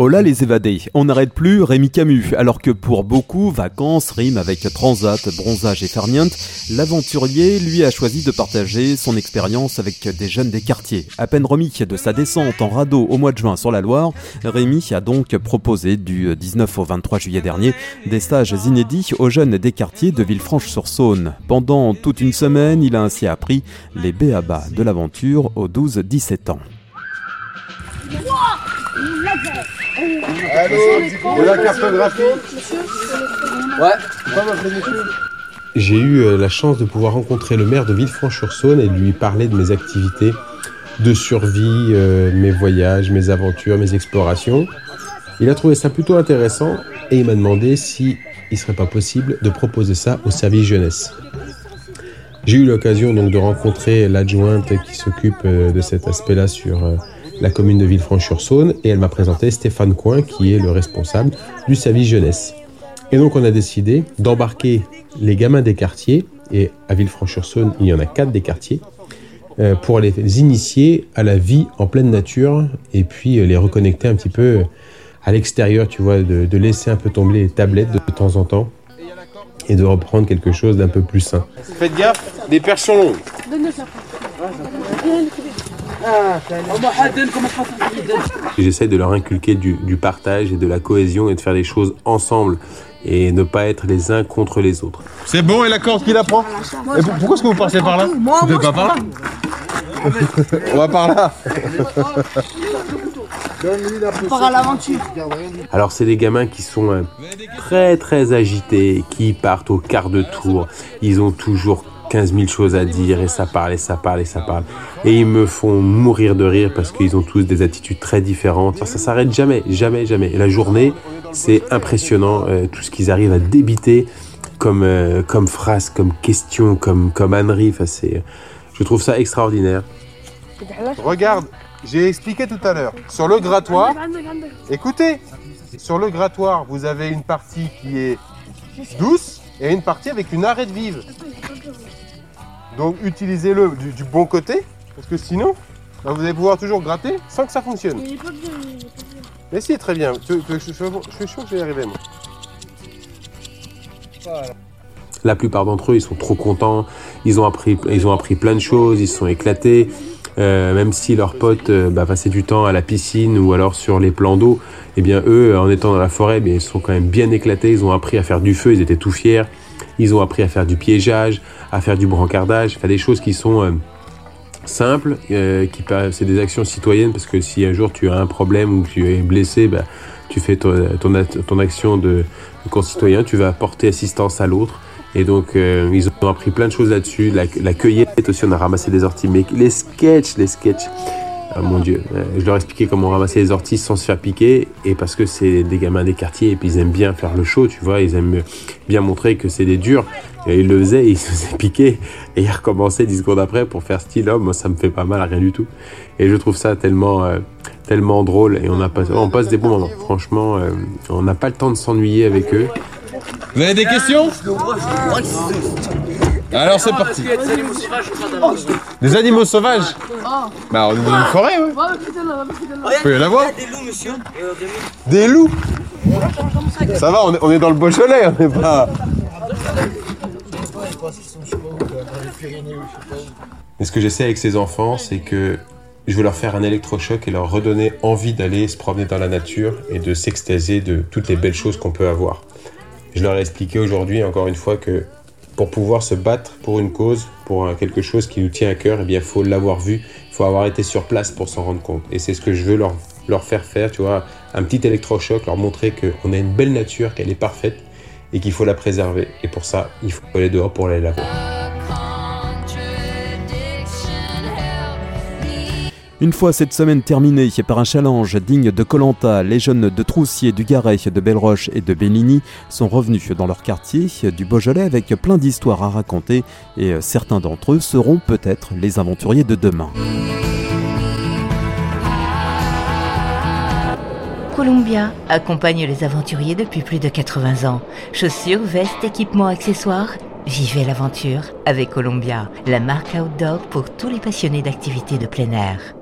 Oh là les évadés, on n'arrête plus Rémi Camus, alors que pour beaucoup, vacances riment avec transat, bronzage et farniente, l'aventurier lui a choisi de partager son expérience avec des jeunes des quartiers. À peine remis de sa descente en radeau au mois de juin sur la Loire, Rémi a donc proposé du 19 au 23 juillet dernier des stages inédits aux jeunes des quartiers de Villefranche-sur-Saône. Pendant toute une semaine, il a ainsi appris les béabas de l'aventure aux 12-17 ans. Allô, la cartographie Ouais. J'ai eu euh, la chance de pouvoir rencontrer le maire de Villefranche-sur-Saône et de lui parler de mes activités de survie, euh, mes voyages, mes aventures, mes explorations. Il a trouvé ça plutôt intéressant et il m'a demandé si il serait pas possible de proposer ça au service jeunesse. J'ai eu l'occasion donc de rencontrer l'adjointe qui s'occupe euh, de cet aspect-là sur la commune de Villefranche-sur-Saône et elle m'a présenté Stéphane Coin qui est le responsable du service jeunesse. Et donc on a décidé d'embarquer les gamins des quartiers, et à Villefranche-sur-Saône il y en a quatre des quartiers, euh, pour les initier à la vie en pleine nature et puis euh, les reconnecter un petit peu à l'extérieur, tu vois, de, laisser un peu tomber les tablettes de temps en temps et de reprendre quelque chose d'un peu plus sain. Faites gaffe, des perches sont longues. J'essaie de leur inculquer du, partage et de la cohésion et de faire les choses ensemble et ne pas être les uns contre les autres. C'est bon et la corde qui la prend et Pourquoi est-ce que vous passez par là Vous ne pas par là On va par là Alors c'est des gamins qui sont euh, très très agités, qui partent au quart de tour. Ils ont toujours 15 000 choses à dire et ça parle et ça parle et ça parle. Et ils me font mourir de rire parce qu'ils ont tous des attitudes très différentes. ça s'arrête jamais, jamais, jamais. La journée, c'est impressionnant euh, tout ce qu'ils arrivent à débiter comme, euh, comme phrase, comme question, comme, comme ânerie. Je trouve ça extraordinaire. Regarde, j'ai expliqué tout à l'heure. Sur le grattoir, écoutez, sur le grattoir, vous avez une partie qui est douce et une partie avec une arête vive. Donc utilisez-le du, bon côté, parce que sinon, bah, vous allez pouvoir toujours gratter sans que ça fonctionne. Mais si, très bien. Je, suis sûr que je vais y arriver, moi. La plupart d'entre eux, ils sont trop contents. Ils ont appris, ils ont appris plein de choses. Ils se sont éclatés. Euh, même si leurs potes euh, bah, passaient du temps à la piscine ou alors sur les plans d'eau, eh bien eux, en étant dans la forêt, eh ils sont quand même bien éclatés. Ils ont appris à faire du feu. Ils étaient tout fiers. Ils ont appris à faire du piégeage, à faire du brancardage, faire des choses qui sont euh, simples, euh, qui c'est des actions citoyennes parce que si un jour tu as un problème ou tu es blessé, bah, tu fais ton, ton, action de, concitoyen, tu vas apporter assistance à l'autre. Et donc, euh, ils ont appris plein de choses là-dessus. La, la, cueillette aussi, on a ramassé des orties. Mais les sketchs, les sketchs, ah, mon Dieu, euh, je leur expliquais comment ramasser les orties sans se faire piquer, et parce que c'est des gamins des quartiers, et puis ils aiment bien faire le show, tu vois, ils aiment bien montrer que c'est des durs. Et ils le faisaient, ils se faisaient piquer, et ils recommençaient 10 secondes après pour faire style homme. Moi, ça me fait pas mal, rien du tout. Et je trouve ça tellement, euh, tellement drôle, et on, a on passe des bons moments. Franchement, euh, on n'a pas le temps de s'ennuyer avec eux. Vous avez des questions? Alors c'est parti. Des animaux sauvages Bah on est dans une forêt, ouais. Il peut y en avoir. Des loups, monsieur. Des loups Ça va, on est, dans le Beaujolais, on n'est pas... Mais ce que j'essaie avec ces enfants, c'est que je veux leur faire un électrochoc et leur redonner envie d'aller se promener dans la nature et de s'extasier de toutes les belles choses qu'on peut avoir. Je leur ai expliqué aujourd'hui, encore une fois, que pour pouvoir se battre pour une cause, pour quelque chose qui nous tient à cœur, eh bien, il faut l'avoir vu, il faut avoir été sur place pour s'en rendre compte. Et c'est ce que je veux leur, leur faire faire, tu vois, un petit électrochoc, leur montrer qu'on a une belle nature, qu'elle est parfaite et qu'il faut la préserver. Et pour ça, il faut aller dehors pour aller la voir. Une fois cette semaine terminée par un challenge digne de Colanta, les jeunes de Troussier, du Garet, de Belleroche et de Bellini sont revenus dans leur quartier du Beaujolais avec plein d'histoires à raconter et certains d'entre eux seront peut-être les aventuriers de demain. Columbia accompagne les aventuriers depuis plus de 80 ans. Chaussures, vestes, équipements, accessoires. Vivez l'aventure avec Columbia, la marque outdoor pour tous les passionnés d'activités de plein air.